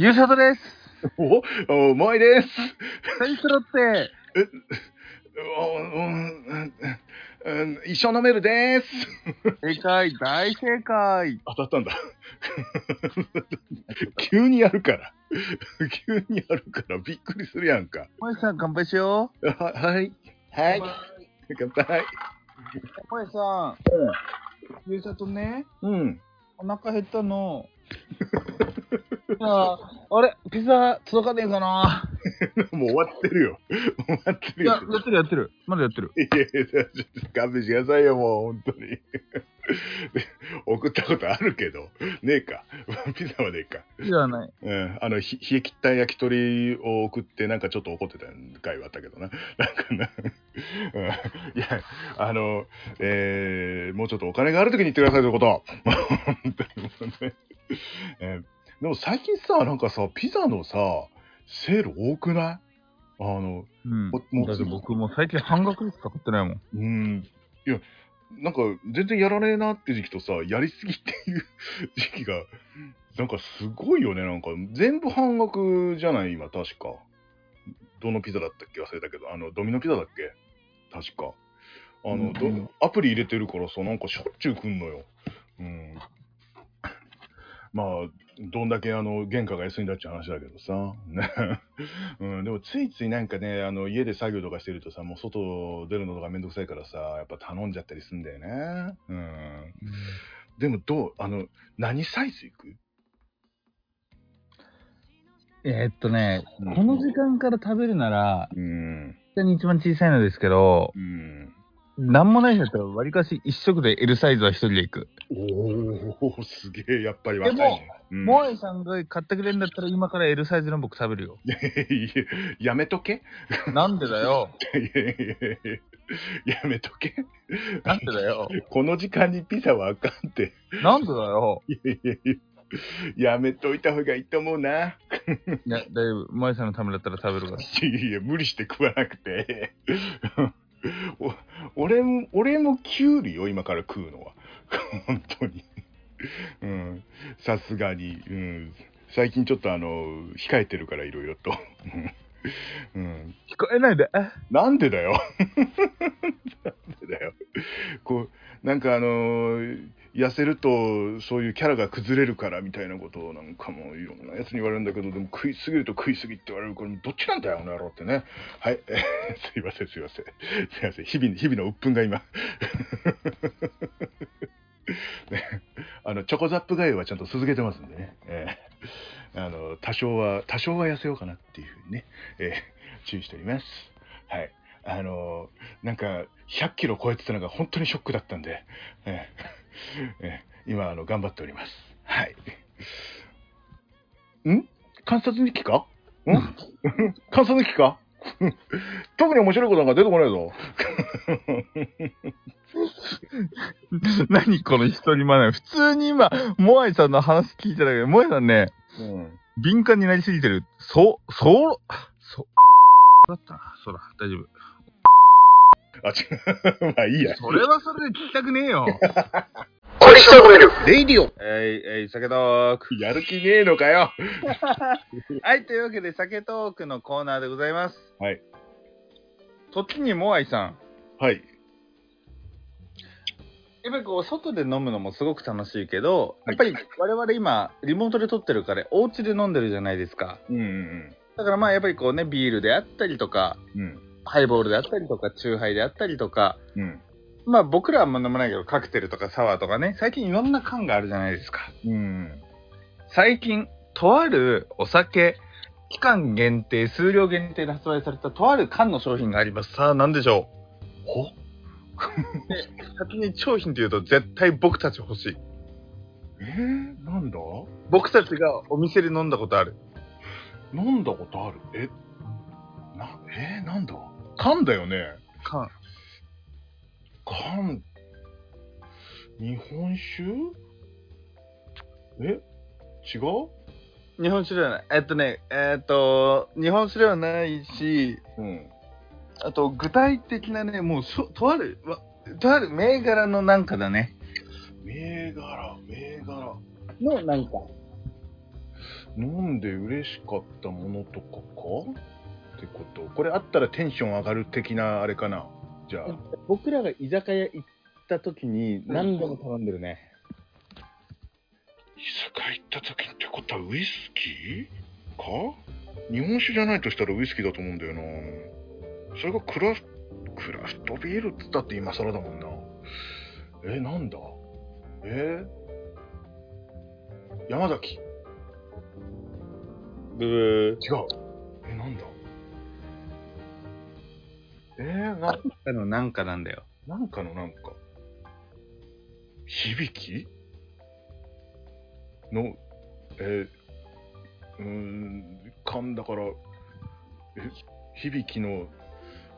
ゆうさとです。お、お、うまいです。サイスロって、おうんうん一緒飲めるです。正解、大正解。当たったんだ。急にやるから。急にやるからびっくりするやんか。もえさん、乾杯しよう。は、はい。はい。乾杯。もえさん、ゆうさとね、うん。お腹減ったの。ああれ、ピザ届かねえかな。もう終わってるよ。終わってるよいや、。やってるやってる。まだやってる。いやいや、ちょっと勘弁してくださいよ、もう、本当に。送ったことあるけど、ねえか。ピザはねえか。ピザはない。うん、あのひ冷え切った焼き鳥を送ってなんかちょっと怒ってた回はあったけどななんかな、うん、いやあの、えーもうちょっとお金がある時に言ってくださいということ本当にもうね えーでも最近さなんかさピザのさセール多くない？あのうん。だって僕も最近半額しか買ってないもん。うん。いやなんか全然やらねえなって時期とさやりすぎっていう 時期がなんかすごいよねなんか。全部半額じゃない？今確か。どのピザだったっけ？忘れたけど。あのドミノピザだっけ？確か。あの、どうん。アプリ入れてるからさなんかしょっちゅう来んのよ。うんまあどんだけあの原価が安いんだっていう話だけどさ、ね。うん、でもついついなんかねあの家で作業とかしてるとさもう外出るのとかめんどくさいからさやっぱ頼んじゃったりすんだよね。うん。でもどうあの何サイズいく、えーっとね、うん。この時間から食べるなら、うん。下に一番小さいのですけど、うんなんもない人だったら、わりかし一食で L サイズは一人で行く。おおすげえやっぱり若いでもねうんモアイさんが買ってくれるんだったら、今から L サイズの僕食べるよ。いやめとけ？なんでだよ。いやいやいややめとけ？なんでだよ。この時間にピザはあかんってなんでだよ。いやいやいややめといた方がいいと思うな。いや、だいぶ、モアイさんのためだったら食べるから。いやいや、無理して食わなくて。お俺も、俺もキュウリを今から食うのは。本当に。うん。さすがに。うん。最近ちょっとあの、控えてるからいろいろと。うん。聞こえないで。あなんでだよ。なんでだよ。こう、なんかあのー痩せるとそういうキャラが崩れるからみたいなことをなんかもういろんなやつに言われるんだけど、でも食いすぎると食いすぎって言われるこれどっちなんだよ、この野郎ってね。はい。えーすいません、すいません。すいません。日々、日々の鬱憤が今。ね、あの、チョコザップガイはちゃんと続けてますんでね。えーあの、多少は、多少は痩せようかなっていうふうにね、えー注意しております。はい。あのなんか、100キロ超えてたのが本当にショックだったんで、えーえー今、あの、頑張っております。はい。ん？観察日記か？ん？観察日記か？特に面白いことなんか出てこないぞ。何この一人マナー。普通に今、モアイさんの話聞いてたけど、モアイさんね、うん。敏感になりすぎてる。そう、そう、そう、だったな。そうだ、大丈夫。あ、違う。まあいいや。それはそれで聞きたくねえよ。一生呑めるレイディオえい、えい、酒トーク。やる気ねえのかよ。はい、というわけで、酒トークのコーナーでございます。はい。そっちにモアイさん。はい。やっぱりこう、外で飲むのもすごく楽しいけど、はいやっぱり我々今、リモートで撮ってるから、お家で飲んでるじゃないですか。うんうんだからまあ、やっぱりこうね、ビールであったりとか、うん。うん。ハイボールであったりとか、チューハイであったりとか、うん。まあ僕らはあんま飲まないけど、カクテルとかサワーとかね、最近いろんな缶があるじゃないですか。うん。最近、とあるお酒、期間限定、数量限定で発売されたとある缶の商品があります。さあ、何でしょほう？で、先に商品というと絶対僕たち欲しい。えー、なんだ？僕たちがお店で飲んだことある。飲んだことある？え？な、えー、なんだ？缶だよね缶。缶日本酒？え？違う？日本酒ではない。えっとね、えっと、日本酒ではないし、うん。あと具体的なね、もうそ、とある、わとある銘柄のなんかだね。銘柄、銘柄。のなんか。飲んで嬉しかったものとかか？ってこと？これあったらテンション上がる的なあれかな？じゃあ。僕らが居酒屋行った時に何度も頼んでるね。居酒屋行った時ってことはウイスキー？か？日本酒じゃないとしたらウイスキーだと思うんだよな。それがクラフクラフトビールっつったって今更だもんな。え、なんだ？え？山崎ブ違う。え、なんだ？えー、な、ー。のなんかなんだよ。なんかのなんか。響き？の、えー、うーん、噛んだから、え、響きの、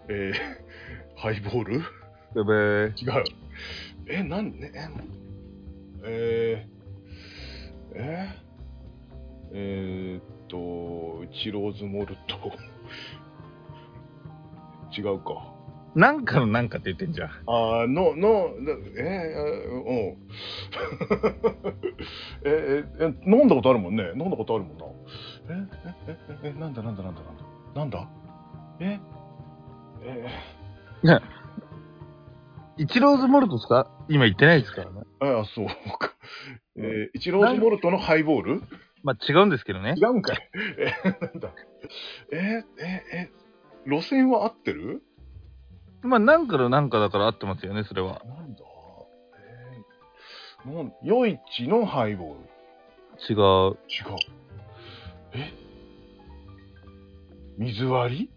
えー、ハイボール？ブブー。違う。え、なんね、え、えー、ええー、っと、チローズモルト。違うか。なんかのなんかって言ってんじゃん。あーの、の、なえー、うん。え、え、え、飲んだことあるもんね。飲んだことあるもんな。え、え、え、え、なんだなんだなんだなんだ。なんだ？え、えイチローズモルトしか？今言ってないですからね。ー、あ、そうか。えー、イチローズモルトのハイボール？まあ違うんですけどね違。うんかい。え、なんだ？え、え、え、路線は合ってる？まあなんかのなんかだから合ってますよね、それは。なんだ？えー、なん、夜市のハイボール？違う。違う。え？水割り？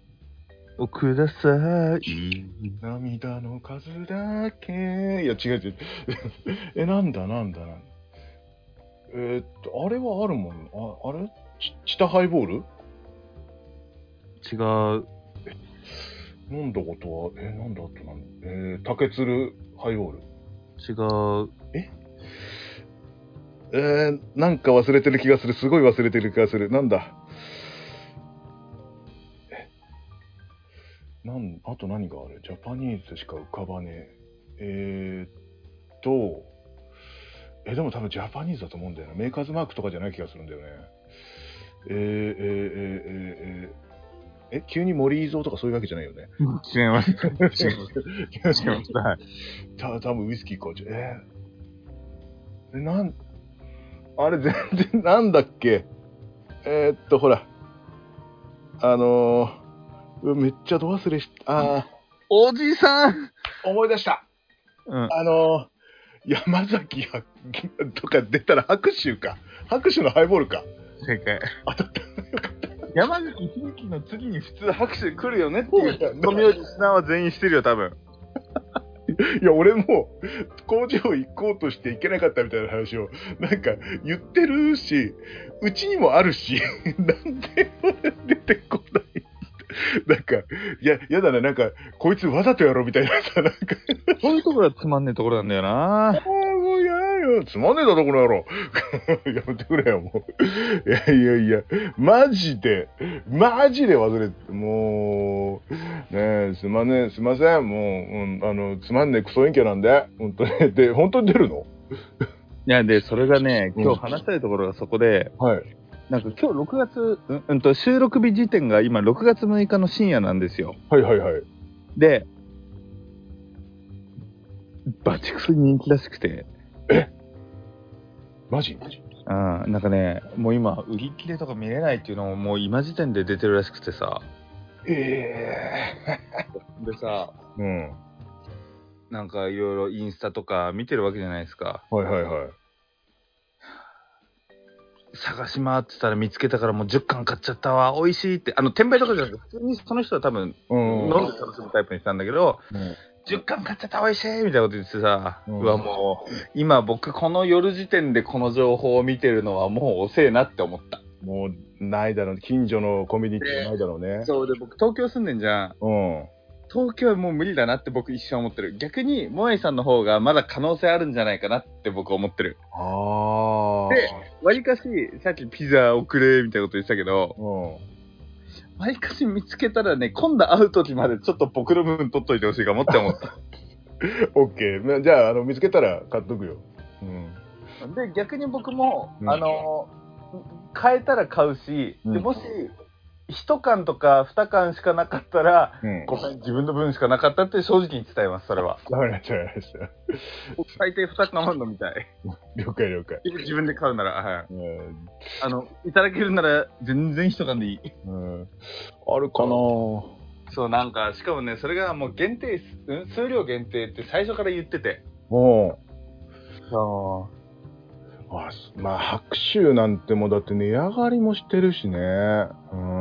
おください。涙の数だけ。いや、違う違う。え、なんだなんだなんだ。えーっと、あれはあるもん。あ、あれ？ち、チタハイボール？違う。飲んだことは、え、なんだってな。えー、竹鶴ハイボール。違う。えー、なんか忘れてる気がする。すごい忘れてる気がする。なんだ？え、なん、あと何がある？ジャパニーズしか浮かばねえ。えー、っと、え、でも多分ジャパニーズだと思うんだよな。メーカーズマークとかじゃない気がするんだよね。えー、えー、えー、えー、えーえ、急に森伊蔵とかそういうわけじゃないよね？違います。違います。違います。はい。た多分ウイスキーか。えー、え、なん、あれ全然なんだっけ？えー、っと、ほら。あのー、めっちゃど忘れし、あおじさんー、思い出した。うん。あのー、山崎やとか出たら拍手か。拍手のハイボールか。正解。当たった。山崎響の次に普通拍手来るよねっていう。そうだよね。ツッコミをリスナーは全員してるよ、多分。いや、俺も工場行こうとして行けなかったみたいな話を、なんか言ってるし、うちにもあるし、なんで出てこない。なんか、いや、やだな、なんか、こいつわざとやろみたいなさ、なんか、そういうところはつまんねえところなんだよな。ああ、もう嫌よ、つまんねえだろ、この野郎。やめてくれよ、もう。いやいやいや、マジで、マジで忘れて、もう、ねえ、すまねえ、すいません、もう、うん、あの、つまんねえクソ陰キャなんで、本当に。で、本当に出るの？いや、で、それがね、うん今日話したいところがそこで、はい。なんか今日6月、うん、うんと、収録日時点が今6月6日の深夜なんですよ。はいはいはい。で、バチクソ人気らしくて、マジ？うん、なんかね、もう今、売り切れとか見れないっていうのももう今時点で出てるらしくてさ。え でさ、えうん。なんかいろいろインスタとか見てるわけじゃないですか。はいはいはい。探し回ってたら見つけたからもう10巻買っちゃったわ、美味しいって。あの、転売とかじゃなくて、普通にその人は多分、うん。飲んで楽しむタイプにしたんだけど、10巻買っちゃった美味しいみたいなこと言ってさ、ううんわ、もう、今僕この夜時点でこの情報を見てるのはもう遅えなって思った。もう、ないだろう。近所のコミュニティないだろうね。そうで、僕東京住んでんじゃん。うん。東京はもう無理だなって僕一瞬思ってる。逆に、萌えさんの方がまだ可能性あるんじゃないかなって僕思ってる。ああ。でわりかし、さっきピザ送れみたいなこと言ってたけど、うん。わりかし見つけたらね、今度会う時までちょっと僕の部分取っといてほしいかもって思った。オッケー。じゃあ、あの、見つけたら買っとくよ。うん。で、逆に僕も、うんあの、買えたら買うし、でうんもし、1缶とか2缶しかなかったら、うん。ごめん、自分の分しかなかったって正直に伝えます、それは。わかりました、わかりました。最低2缶飲みたい。了解、了解。自分で買うなら、はい。うんあの、いただけるなら全然1缶でいい。うん、あるかなそう、なんか、しかもね、それがもう限定、うん数量限定って最初から言ってて。もそう、あすまあ、白州なんてもうだって値上がりもしてるしね。うん。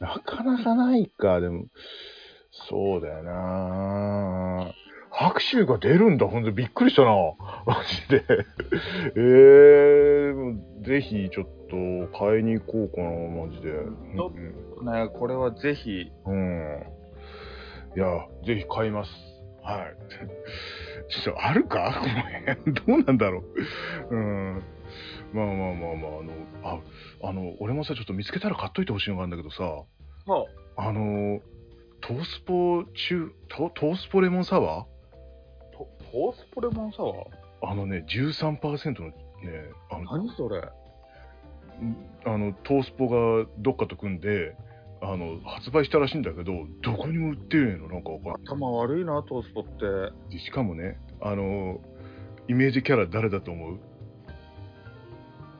なかなかないか、でも。そうだよな白州が出るんだ、ほんとびっくりしたな。マジで。ええー、ぜひちょっと買いに行こうかな、マジで。ちょう。ね、これはぜひ、うん。いや、ぜひ買います。はい。ちょっとあるか？この辺。どうなんだろう？うん。まあまあまあまあ、あの、あ、あの、俺もさ、ちょっと見つけたら買っといてほしいのがあるんだけどさ、そあの、トースポ中、トトースポレモンサワー？う、トトースポレモンサワー？あのね、13%のね、あの、何それ？あのトースポがどっかと組んで、あの、発売したらしいんだけど、どこにも売ってるのなんかわかんない。頭悪いな、トースポって。でしかもね、あの、イメージキャラ誰だと思う？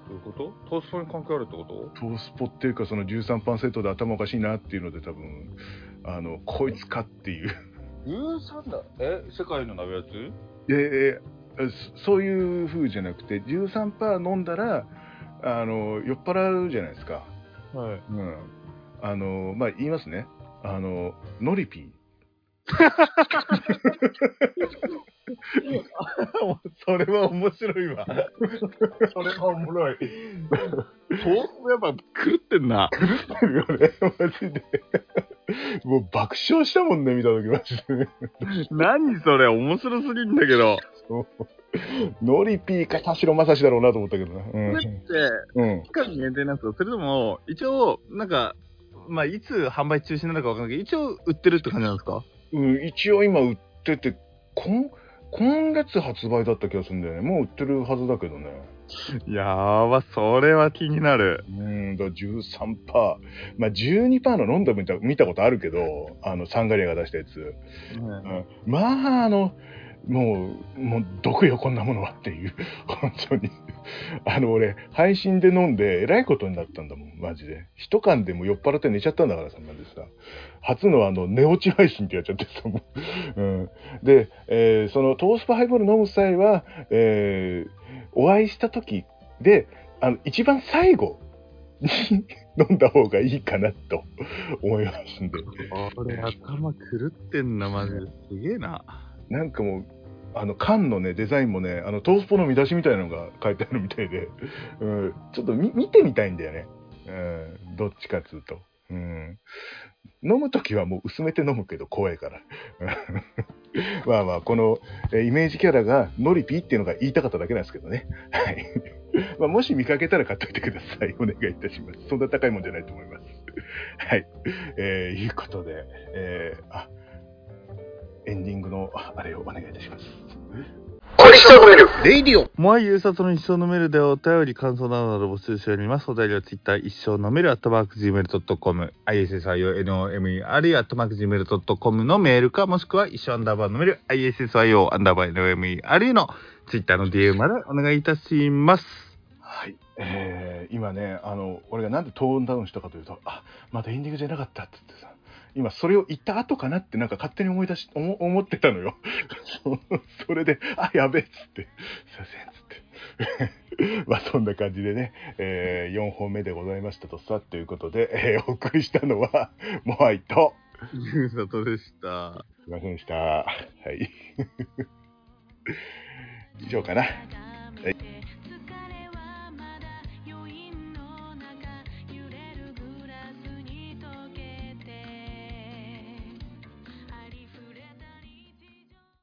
どういうこと？トースポに関係あるってこと？トースポっていうかその13%で頭おかしいなっていうので多分、あの、こいつかっていう。13だ。え世界の鍋やつ？いやいやいやそそういう風じゃなくて、13%飲んだら、あの、酔っ払うじゃないですか。はい。うん。あの、まあ、言いますね。あの、ノリピー。それは面白いわ。それはおもろい。トースポやっぱ狂ってんな。あるよね、マジで。もう爆笑したもんね、見たとき、マジでね。何それ面白すぎんだけど。ノリピーか田代正史だろうなと思ったけどな。これって、うん。期間限定なんですかそれとも、一応、なんか、まあ、いつ販売中止になるかわかんないけど、一応売ってるって感じなんですか？うん。うん、一応今売ってて、今、今月発売だった気がするんだよね。もう売ってるはずだけどね。やば、それは気になる。うん、だから13%。まあ12%の飲んだ見た見たことあるけど、あの、サンガリアが出したやつ。うん、まあ、あの、もう、もう、毒よ、こんなものはっていう。本当に。あの、俺、配信で飲んで、えらいことになったんだもん、マジで。一缶でも酔っ払って寝ちゃったんだからさ、マジでさ。初のあの、寝落ち配信ってやっちゃってさ、もう。うん。で、えーその、トースポハイボール飲む際は、えーお会いした時で、あの、一番最後に飲んだ方がいいかなと思いますんで。俺、頭狂ってんな、マジで。すげえな。なんかもう、あの、缶のね、デザインもね、あの、トースポの見出しみたいなのが書いてあるみたいで、うん、ちょっと見てみたいんだよね。うん、どっちかっつうと。うん。飲むときはもう薄めて飲むけど怖いから。まあまあ、この、えイメージキャラがノリピーっていうのが言いたかっただけなんですけどね。はい。まあ、もし見かけたら買っといてください。お願いいたします。そんな高いもんじゃないと思います。はい。えー、いうことで、えー、あ、エンディングのああれをお願いいたします。レイディオモアイ優殺の一生のメールでお便り、感想などなど募集しております。お便りはツイッター一生のメール、アットマーク Gmail.com、ISSIONOMER、アットマーク Gmail.com のメールか、もしくは一生アンダーバーのメール、ISSIO アンダーバー NOMER のツイッターの DM までお願いいたします。はい。えー、今ね、あの、俺がなんでトーンダウンしたかというと、あ、まだエンディングじゃなかったって言ってさ、今それを言った後かなってなんか勝手に思い出し、思思ってたのよ。それで、あ、やべえっつって、すいませんっつって。まあそんな感じでね、えー、4本目でございましたとさ、ということで、えーお送りしたのは、モアイと、優殺でした。すいませんでした。はい。以上かな。はい